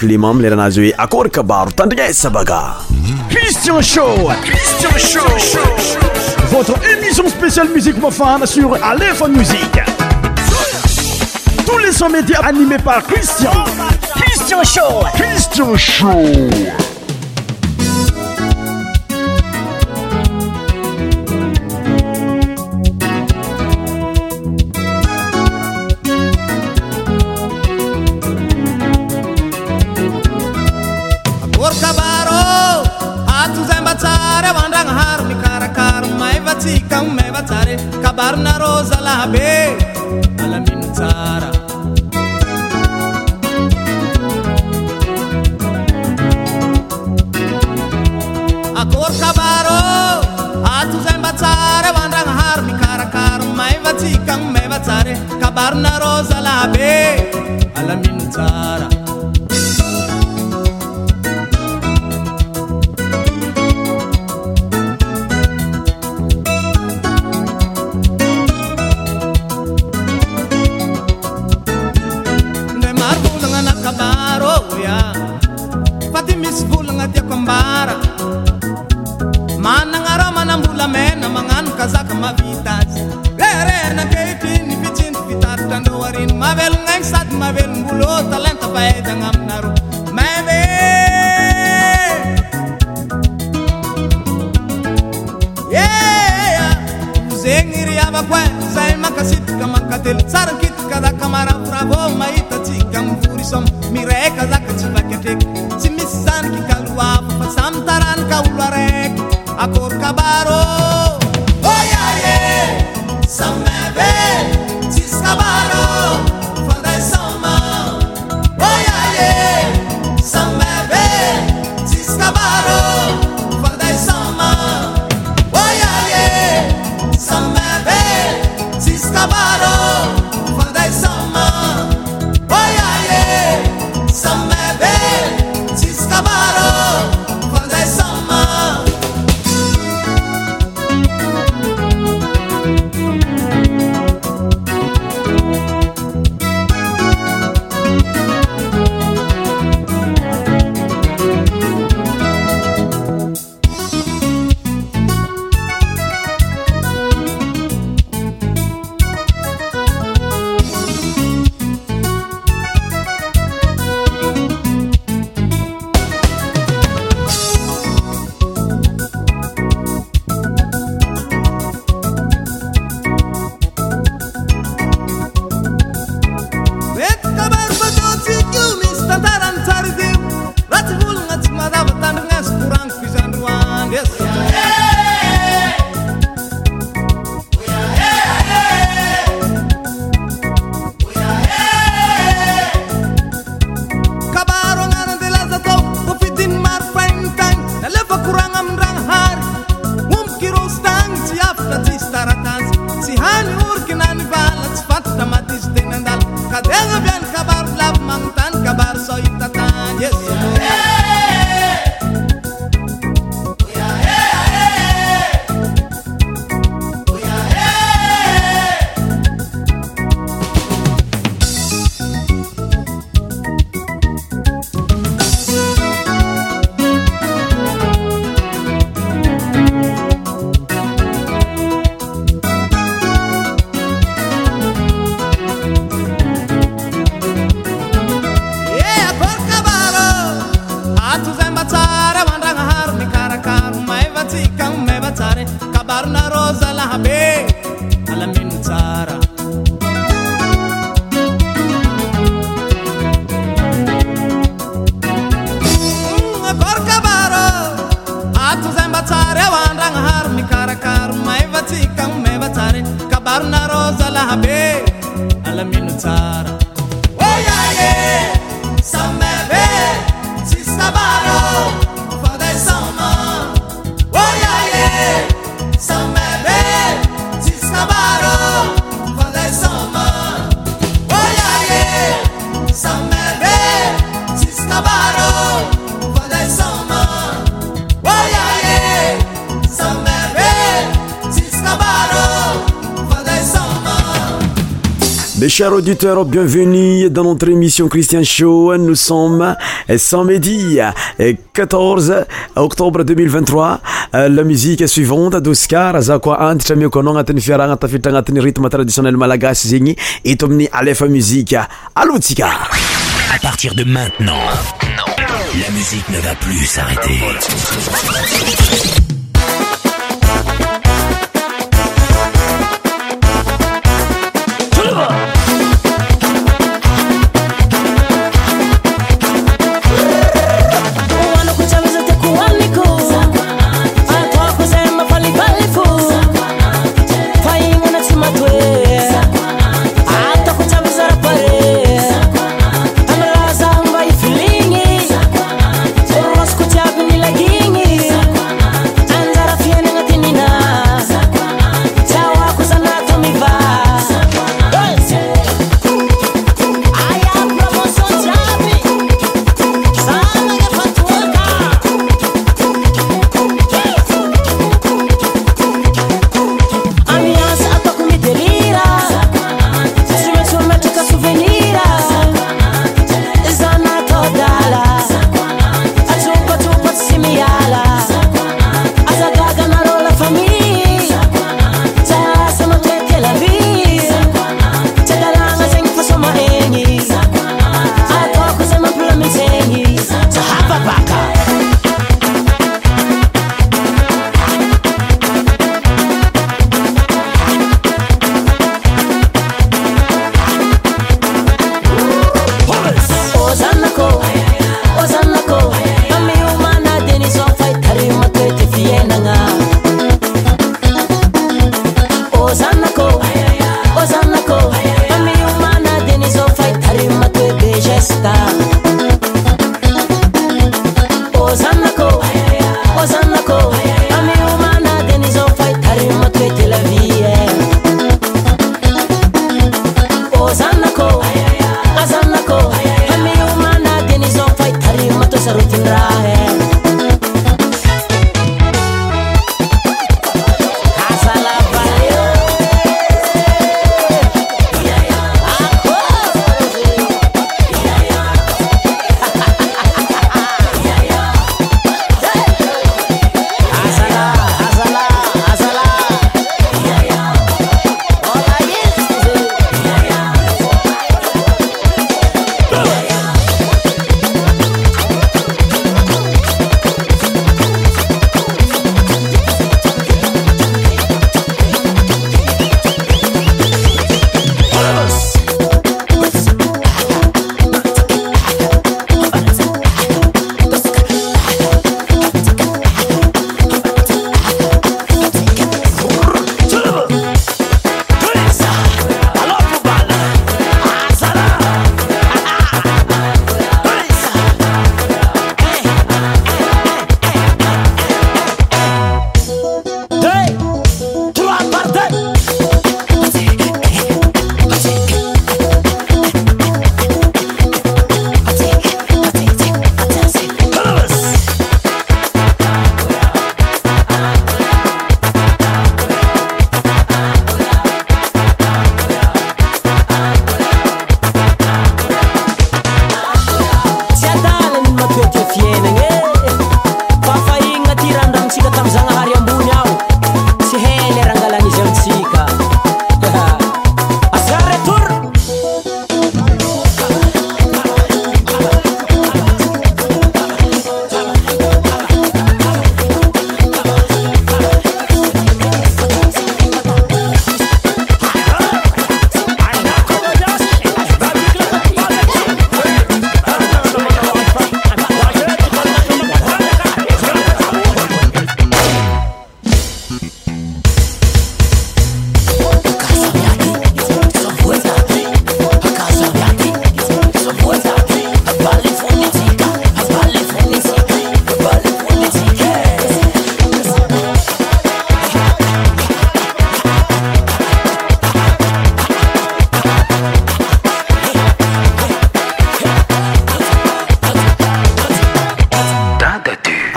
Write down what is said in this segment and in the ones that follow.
particulièrement leranazoi akorykabaro tandrigna sabaga christian show christian show votre émission spéciale musique profane sur aléfa musique tous les sons médias animés par christian christian show christian show akor kabaro hatoza batsare vandrangahar dikarakar maivatsikan mai vatsare kabaronarozalabe anora chers auditeurs, bienvenue dans notre émission Christian Show. Nous sommes samedi 14 eh, octobre 2023. Euh, la musique suivante d'Oscar Zakwa Antitra Miokonong Atene Fiarang Atafitra Atene rythme traditionnel malagasy Zegni et Tomni Aleph Musique. Allô, Tika! À partir de maintenant, la musique ne va plus s'arrêter.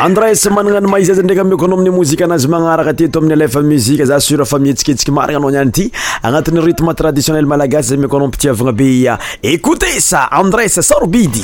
andres mananano maiza za ndraika miko anao amin'ny mozika anazy magnaraka aty ato amin'ny alafa muzika za sura famille tsiketsika marina anao ni any ity agnatin'ny rythme traditionnel malagasy zay miko anao mpitiavagna beia écoute sa andres sarobidy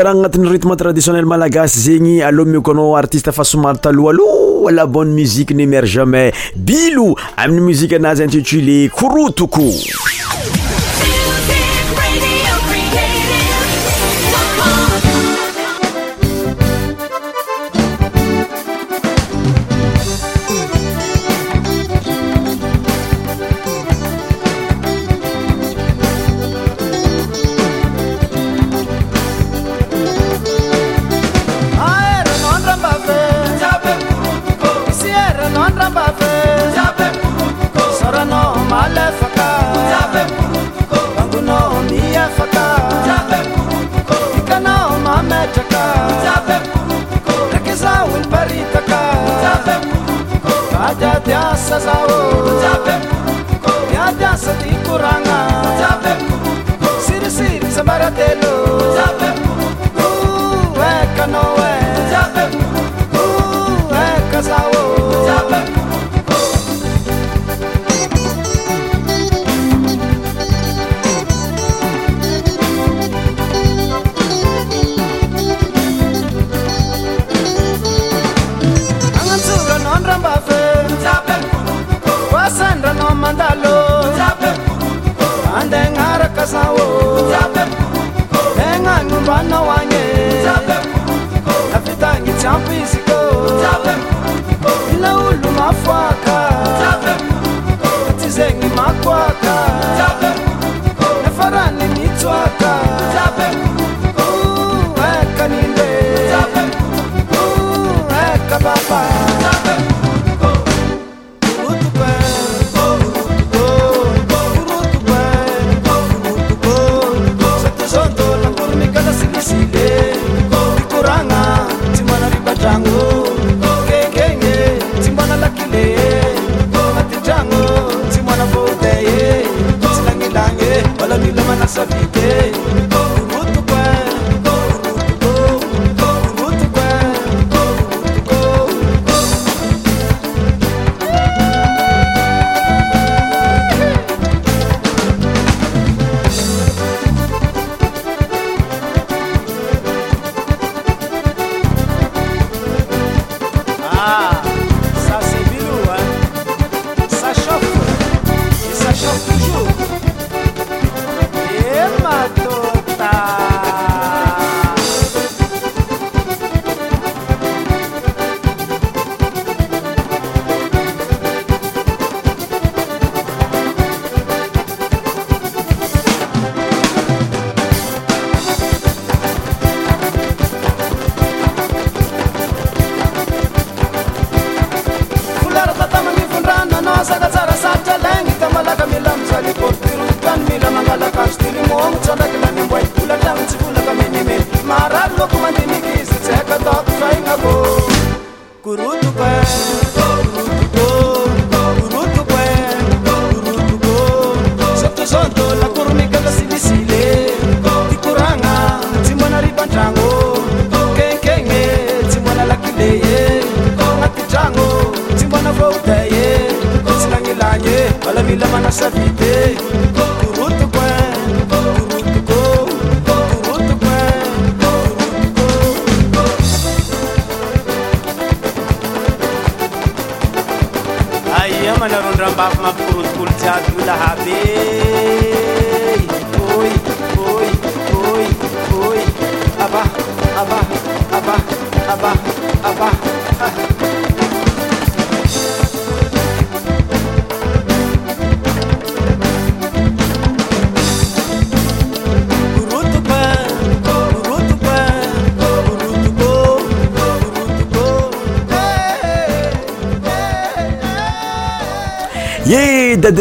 ra anatiny rythme traditionnellement lagase zegny aloa mi kona artiste fasoumaro talo alo ala bonne musique némar jamais bilou aminy musique anazy intitulé korotoko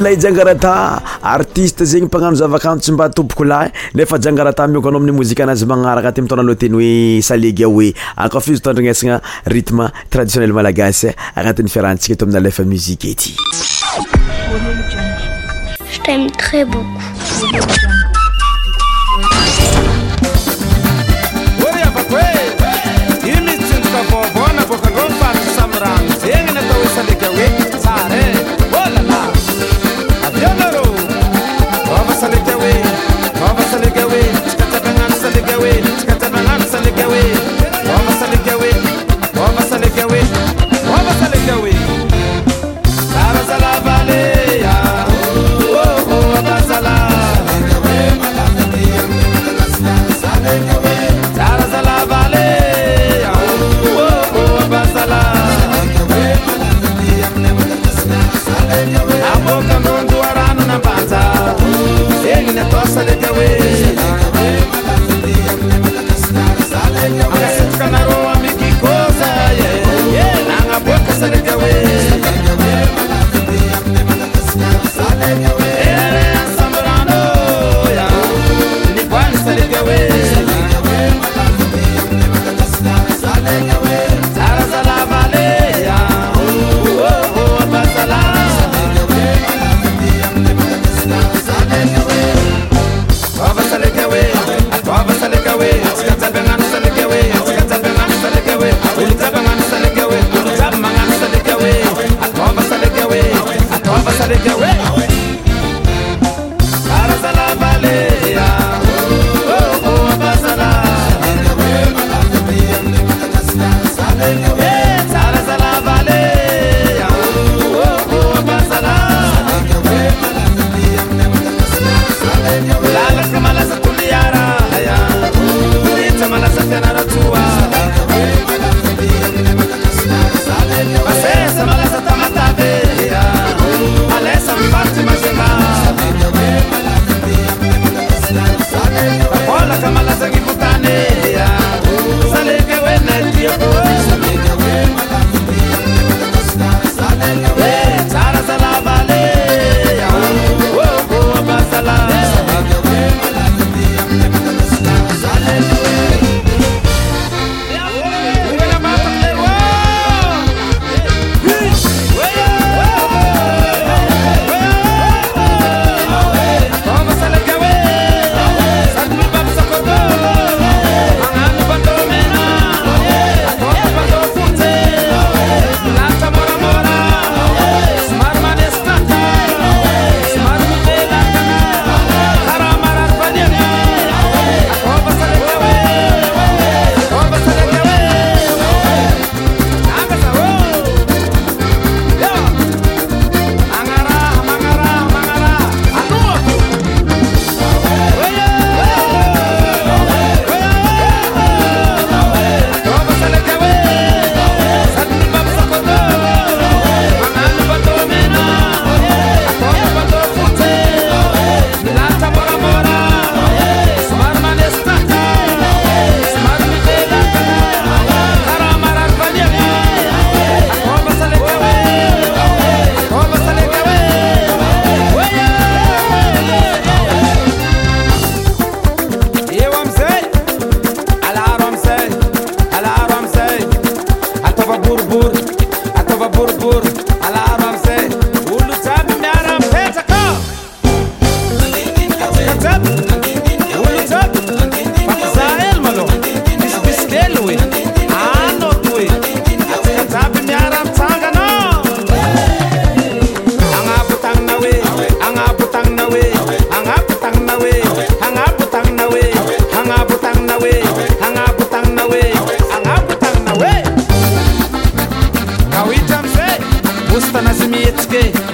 la jangarata artiste zegny mpagnano zavakano tsy mba tompoko lah nefa jangarata miokoanao amin'ny mozika anazy magnara agnaty mitona loha teny hoe salega hoe akafiozy tandrinasagna rytme traditionnel malagasy agnatin'ny fiarahantsika to amina lafa muzique ity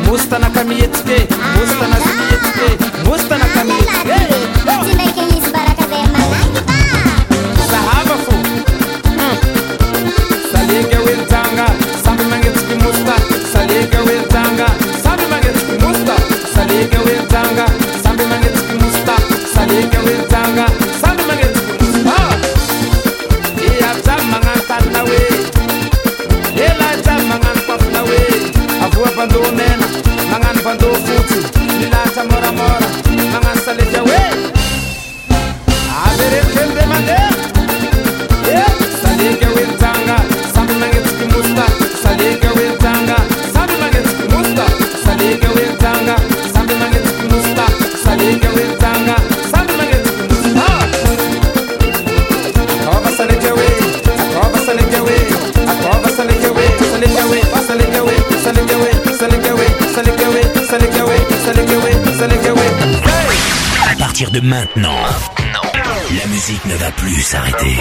متن maintenant. La musique ne va plus s'arrêter.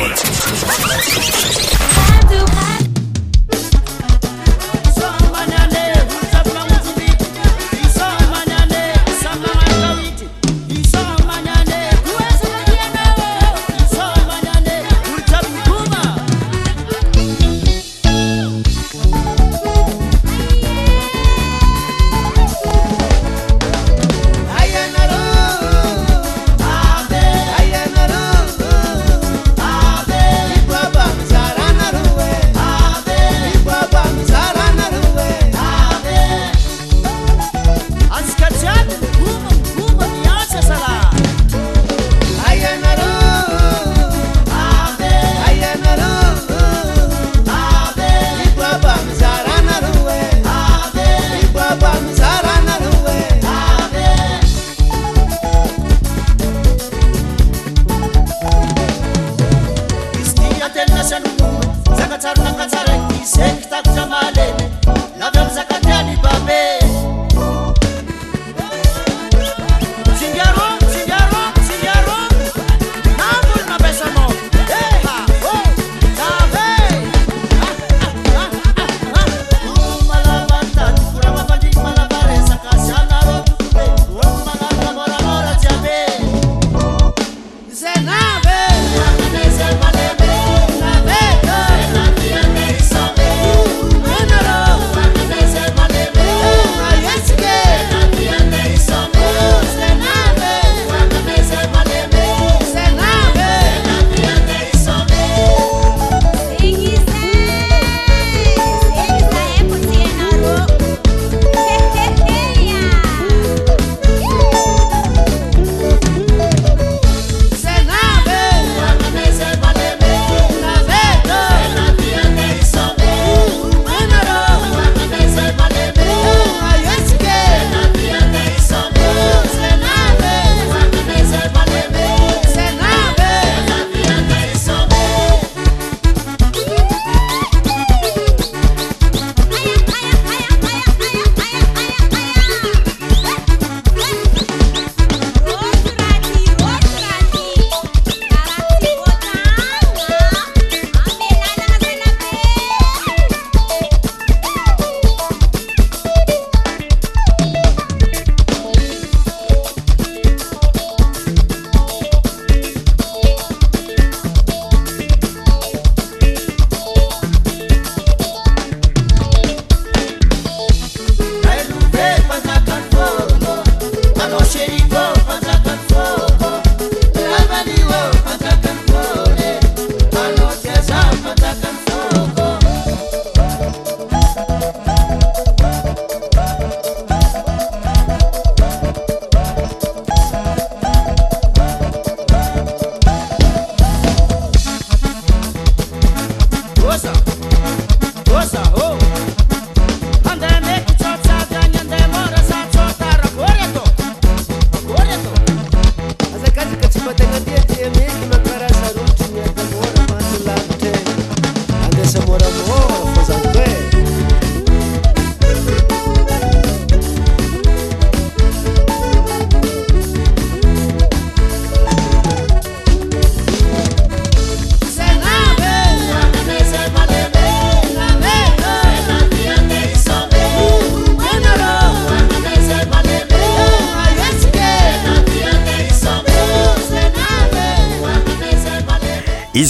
rnakaareisekta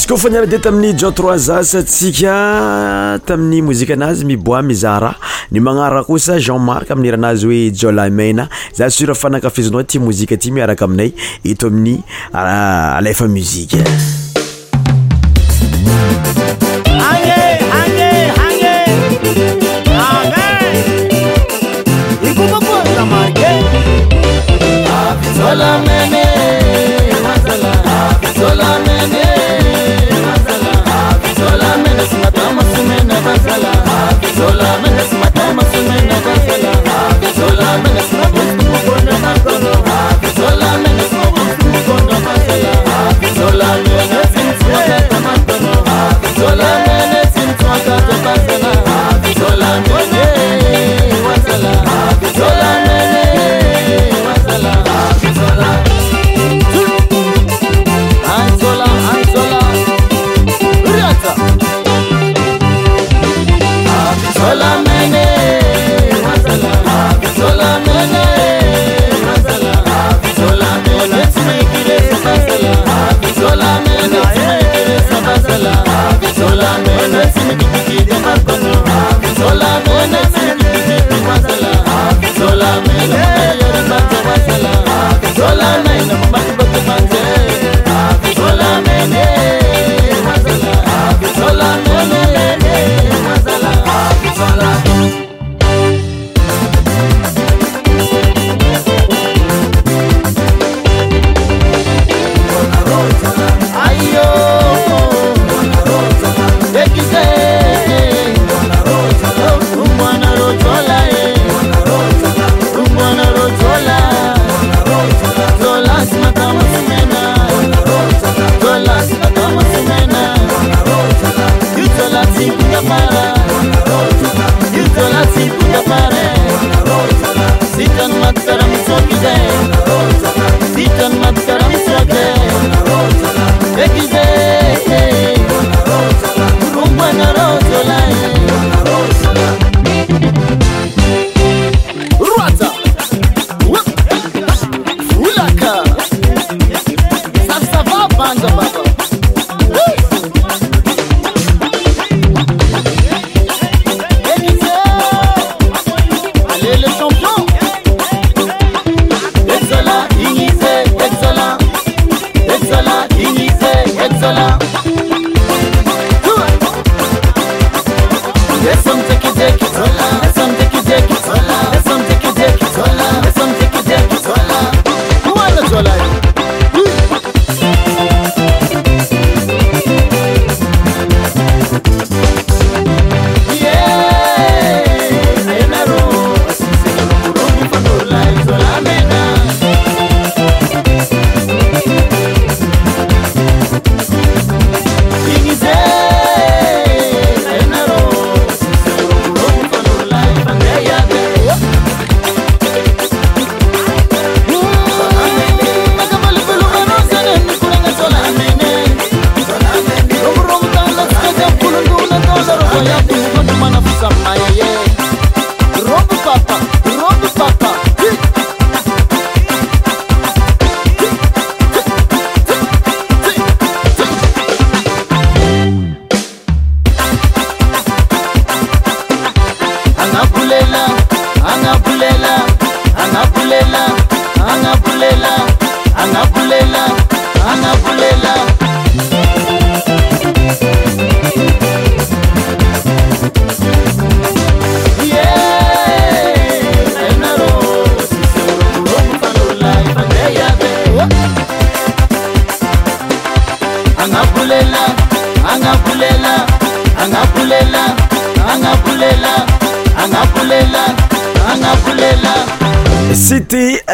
tofa niara di tamin'ny jo troi zasa tsika tamin'ny mozika anazy miboi miza raha ny magnaro raha kosa jean marc amin'ny rahanazy hoe jolameina za sura fanakafizinao ty mozika aty miaraka aminay eto amin'ny ah, alefa mozika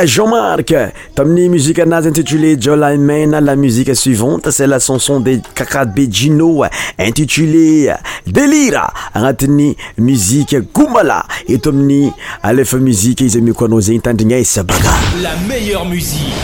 jean mark toaminy musique anazy intitulé jolaman la musique suivante c'est la chanson de kakabe jino intitulé délire agnatiny muzique goumala e to aminy alefa muzique iza mikoanao zeygy tandrigny aisa baga la meilleure musique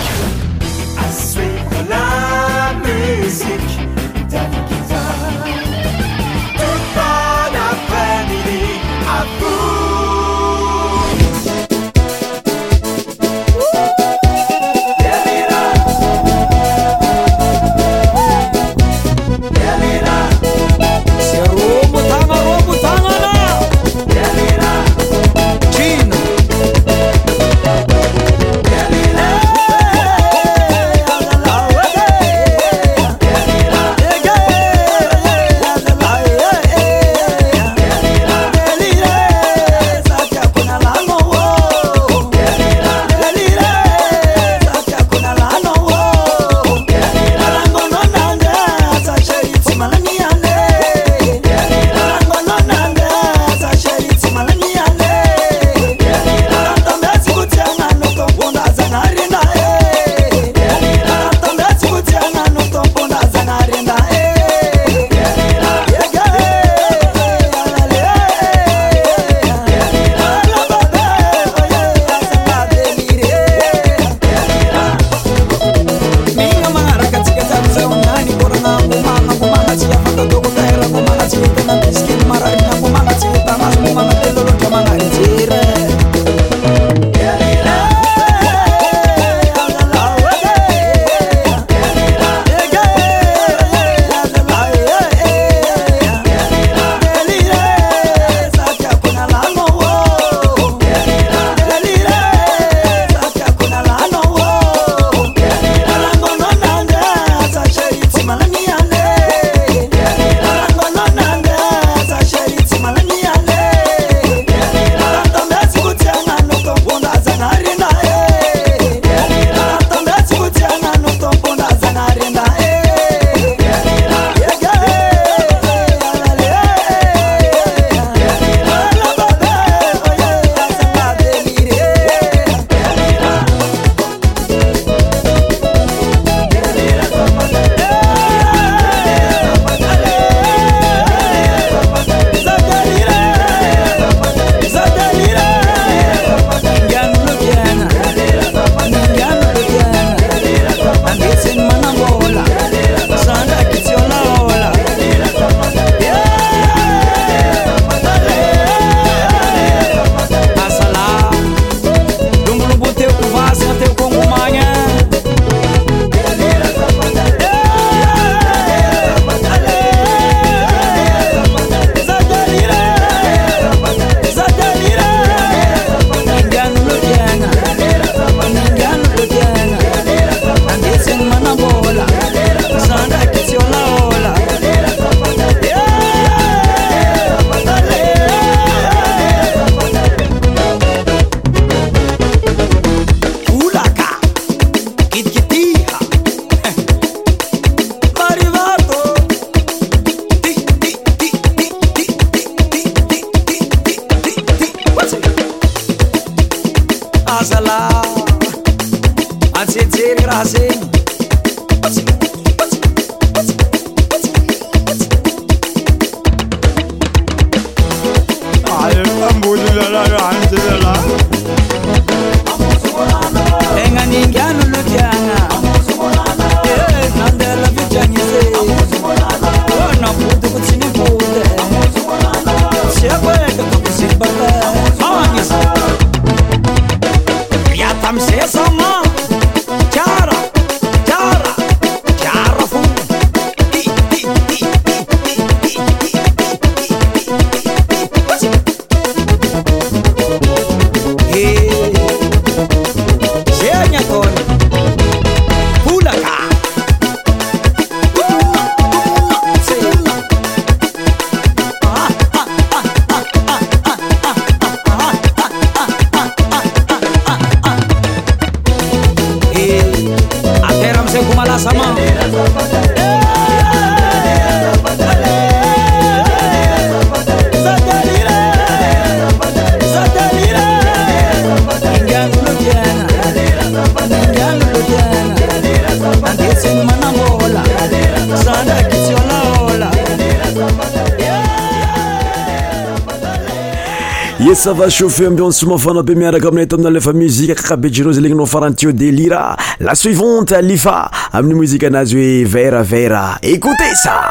chauffe ambio n soumafana mpi miaraka aminay ta amina lefa muziqe kakabejenao zy legny nao farany tio délira la suivante alifa aminy mozike anazy hoe vera vera écoutez ça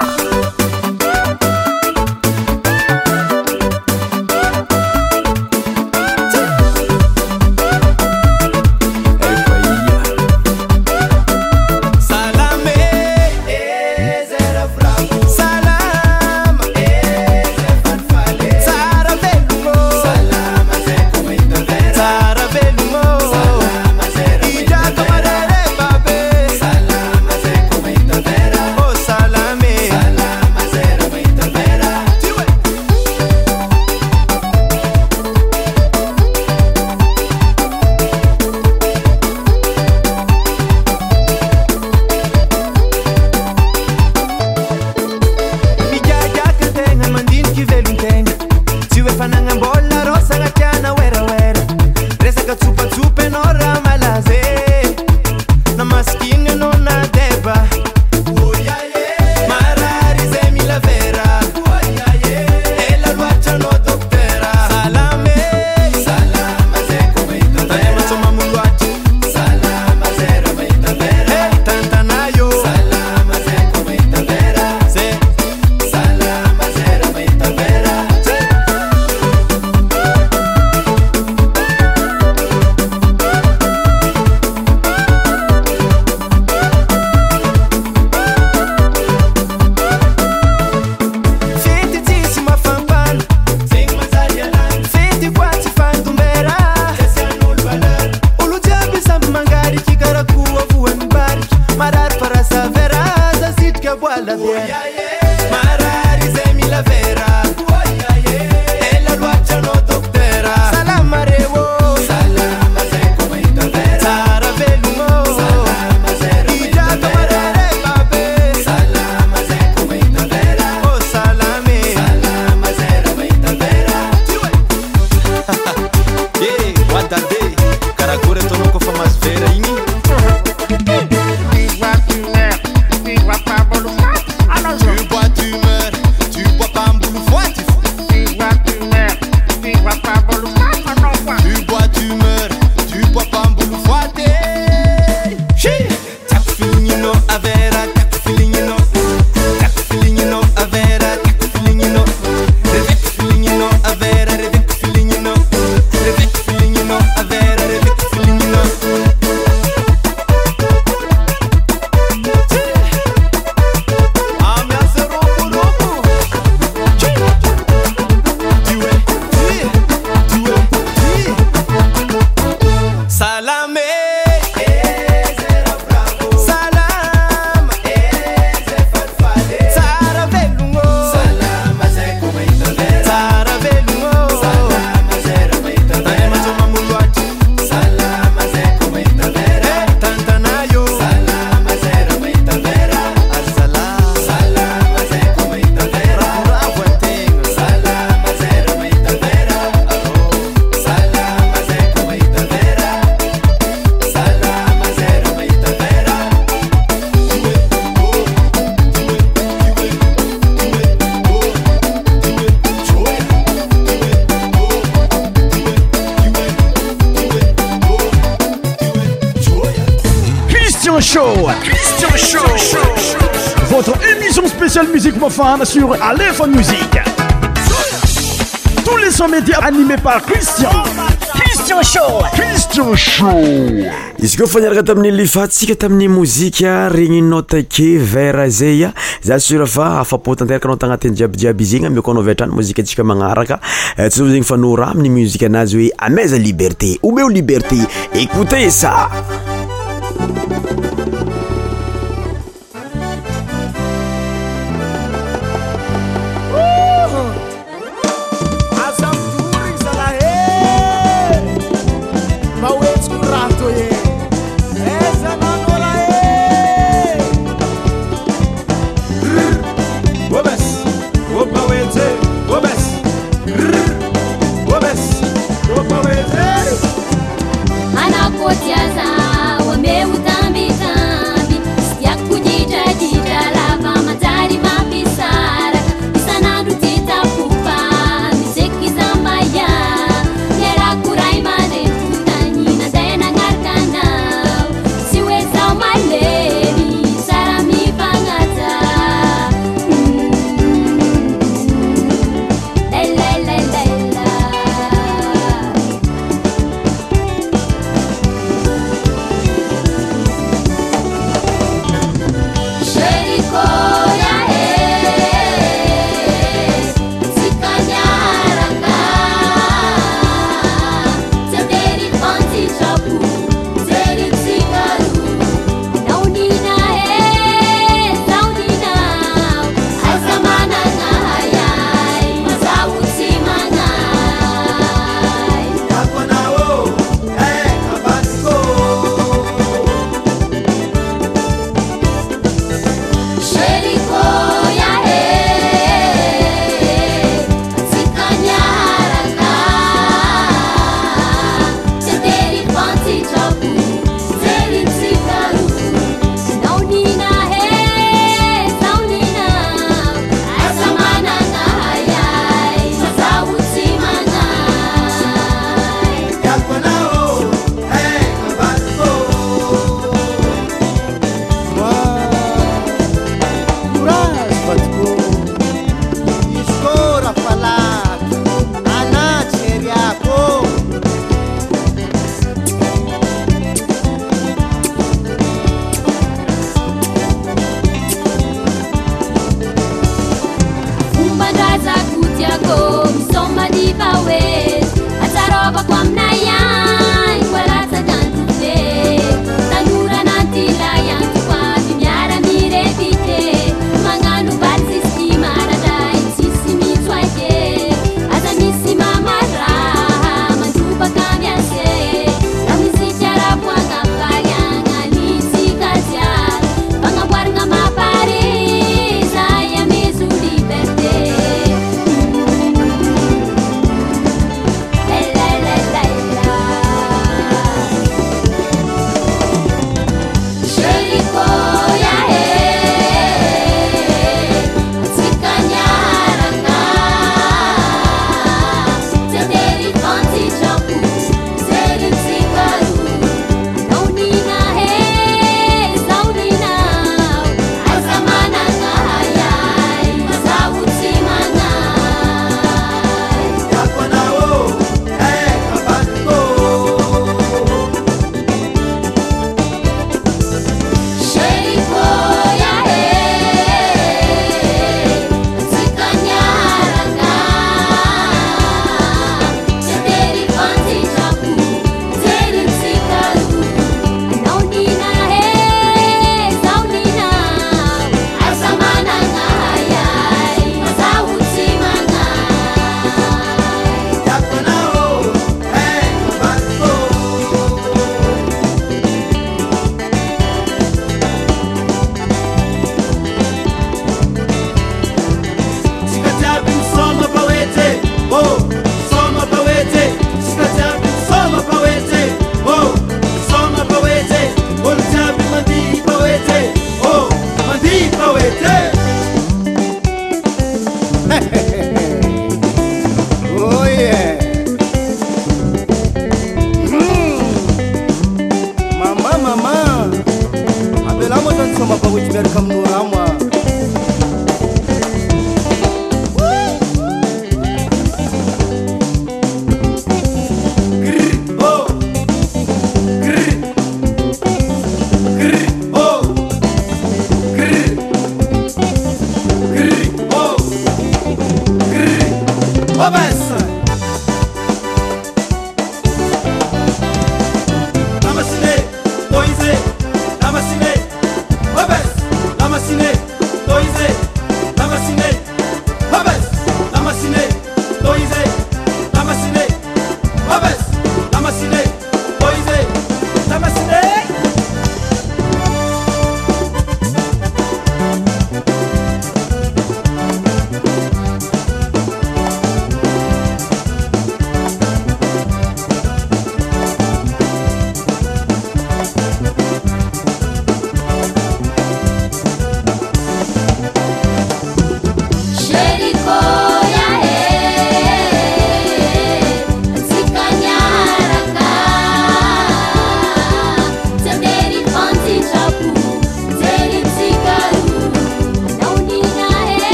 cristian shoizy koa fa niaraka tamin'ny lifa sika tamin'ny mozika regny nota ke vera zaya za sura fa afapotanteraka anao tagnatin'ny jiabyjiaby izy igny amiokoanao vaatrany mozika antsika manaraka eh, tsy ava zegny fa nao ra amin'ny mozika anazy oe ameza liberté omeo liberté écouté sa howitzer.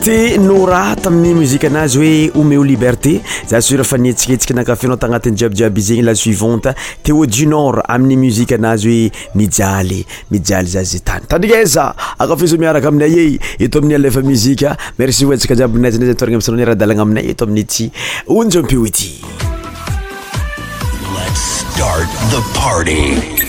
ty nora tamin'ny muzika anazy hoe omeo liberté za surfa nietsiketsika nakafinao tagnatin'y jiabyjiaby i zegny la suivante té au du nord amin'ny muzika anazy hoe mijaly mijaly zaze tany taninesa akafisa miaraka aminay e eto amin'ny alefa muzika merci ontsika jiabynayzy anayzy atorana amisanao ni rahadalagna aminay eto amini ty onjampio ity e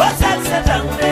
What's that,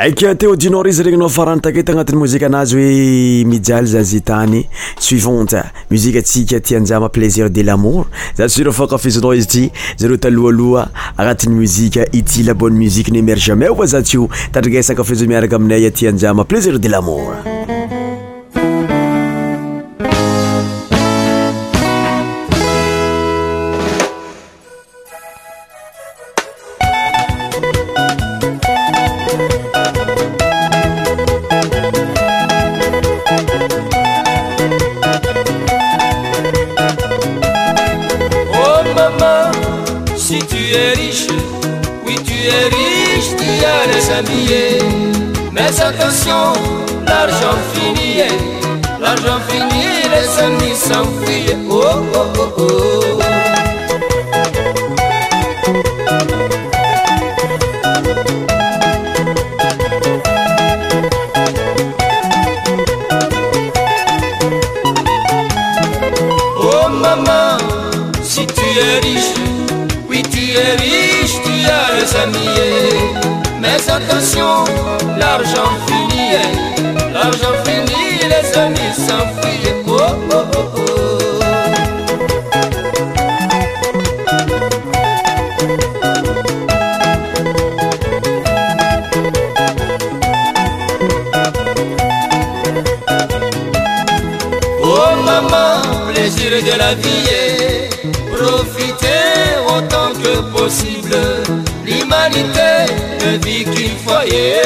ak téoudinor izy regnynao farany takety agnatin'y muzika anazy hoe mijaly zaze tany suivant musike atsika ty anjiama plaisir de lamour za tsy zireo fakafizonao izy ty zareo talohaloha agnatin'ny muzike ity la bonne musique nymer jemai oma zatsy io tadrigesankafizo miaraka aminay aty anjiama plaisir de lamour l'argent fini, l'argent fini, les amis s'enfuient. Oh, oh, oh, oh. Oh maman, si tu es riche, oui tu es riche, tu as les amis. Mais attention, l'argent de la vie profiter autant que possible. L'humanité ne vit qu'une foyer,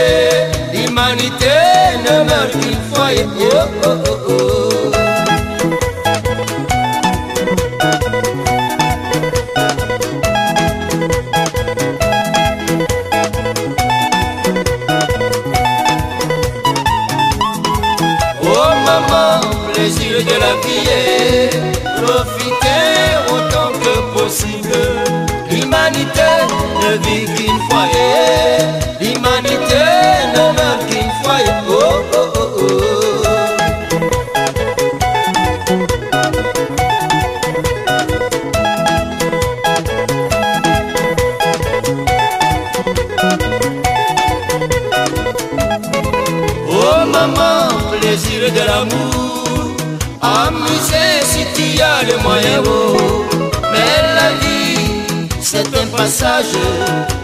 l'humanité ne meurt qu'une foyer. Oh, oh, oh, l'humanité ne vit qu'une fois.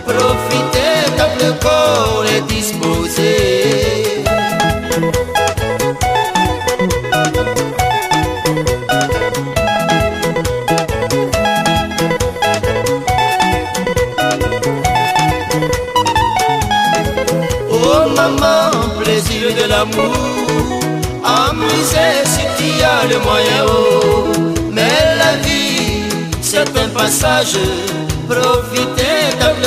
profitez quand le corps est disposé. Oh maman, plaisir de l'amour, Amuser si tu as le moyen, oh. mais la vie, c'est un passage. profitei da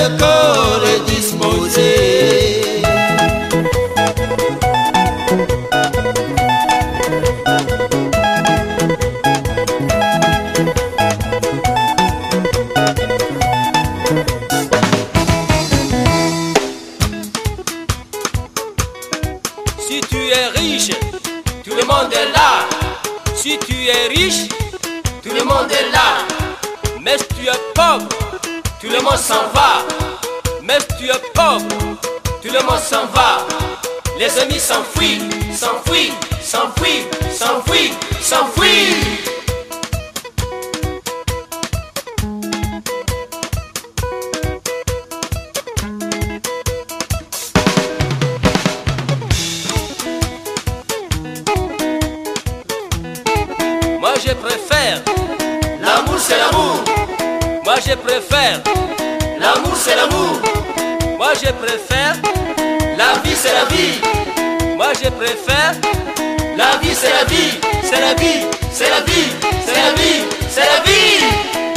s'enfuit, amis s'enfuient, s'enfuient, s'enfuient, s'enfuient, s'enfuient. Moi je préfère, l'amour c'est l'amour. Moi je préfère, l'amour c'est l'amour. Moi je préfère, la vie c'est la vie je préfère. La vie, c'est la vie, c'est la vie, c'est la vie, c'est la vie, c'est la vie.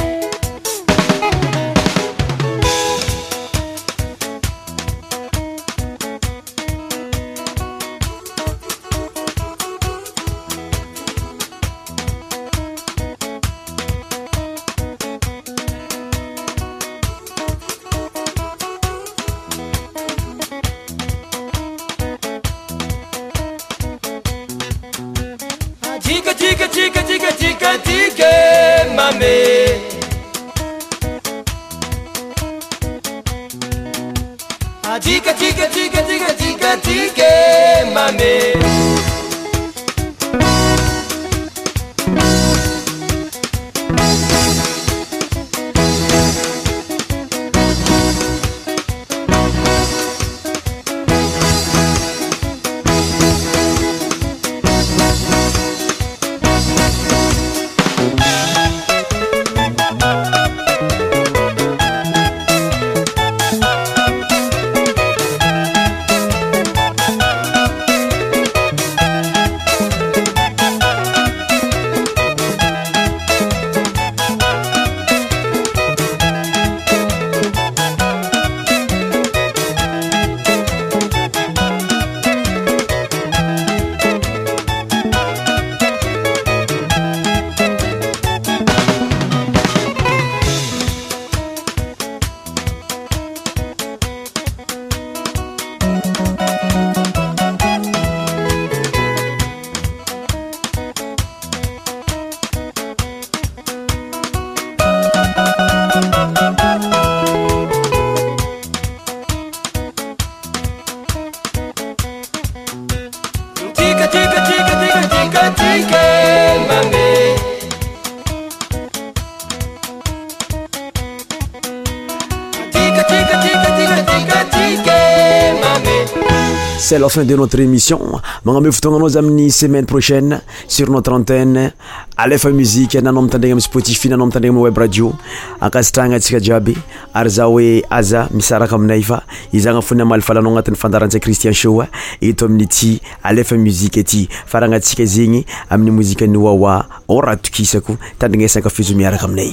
afinde notre émission magname fotonanao za aminny semaine prochaine sur notre antene alefa musiqe nanao amitandrina a spotifi naao mitria aweb radio akasitrana atsikajiaby ary za oe aza misaraka aminay fa iznafo'ny amafala anao anatin'yfandaratsi cristien sho eto aminy ty alefa muzike ty farahanatsika zegny amin'ny mozike an'y wawa ra tokisako tandrinasaka e fizo miaraka aminay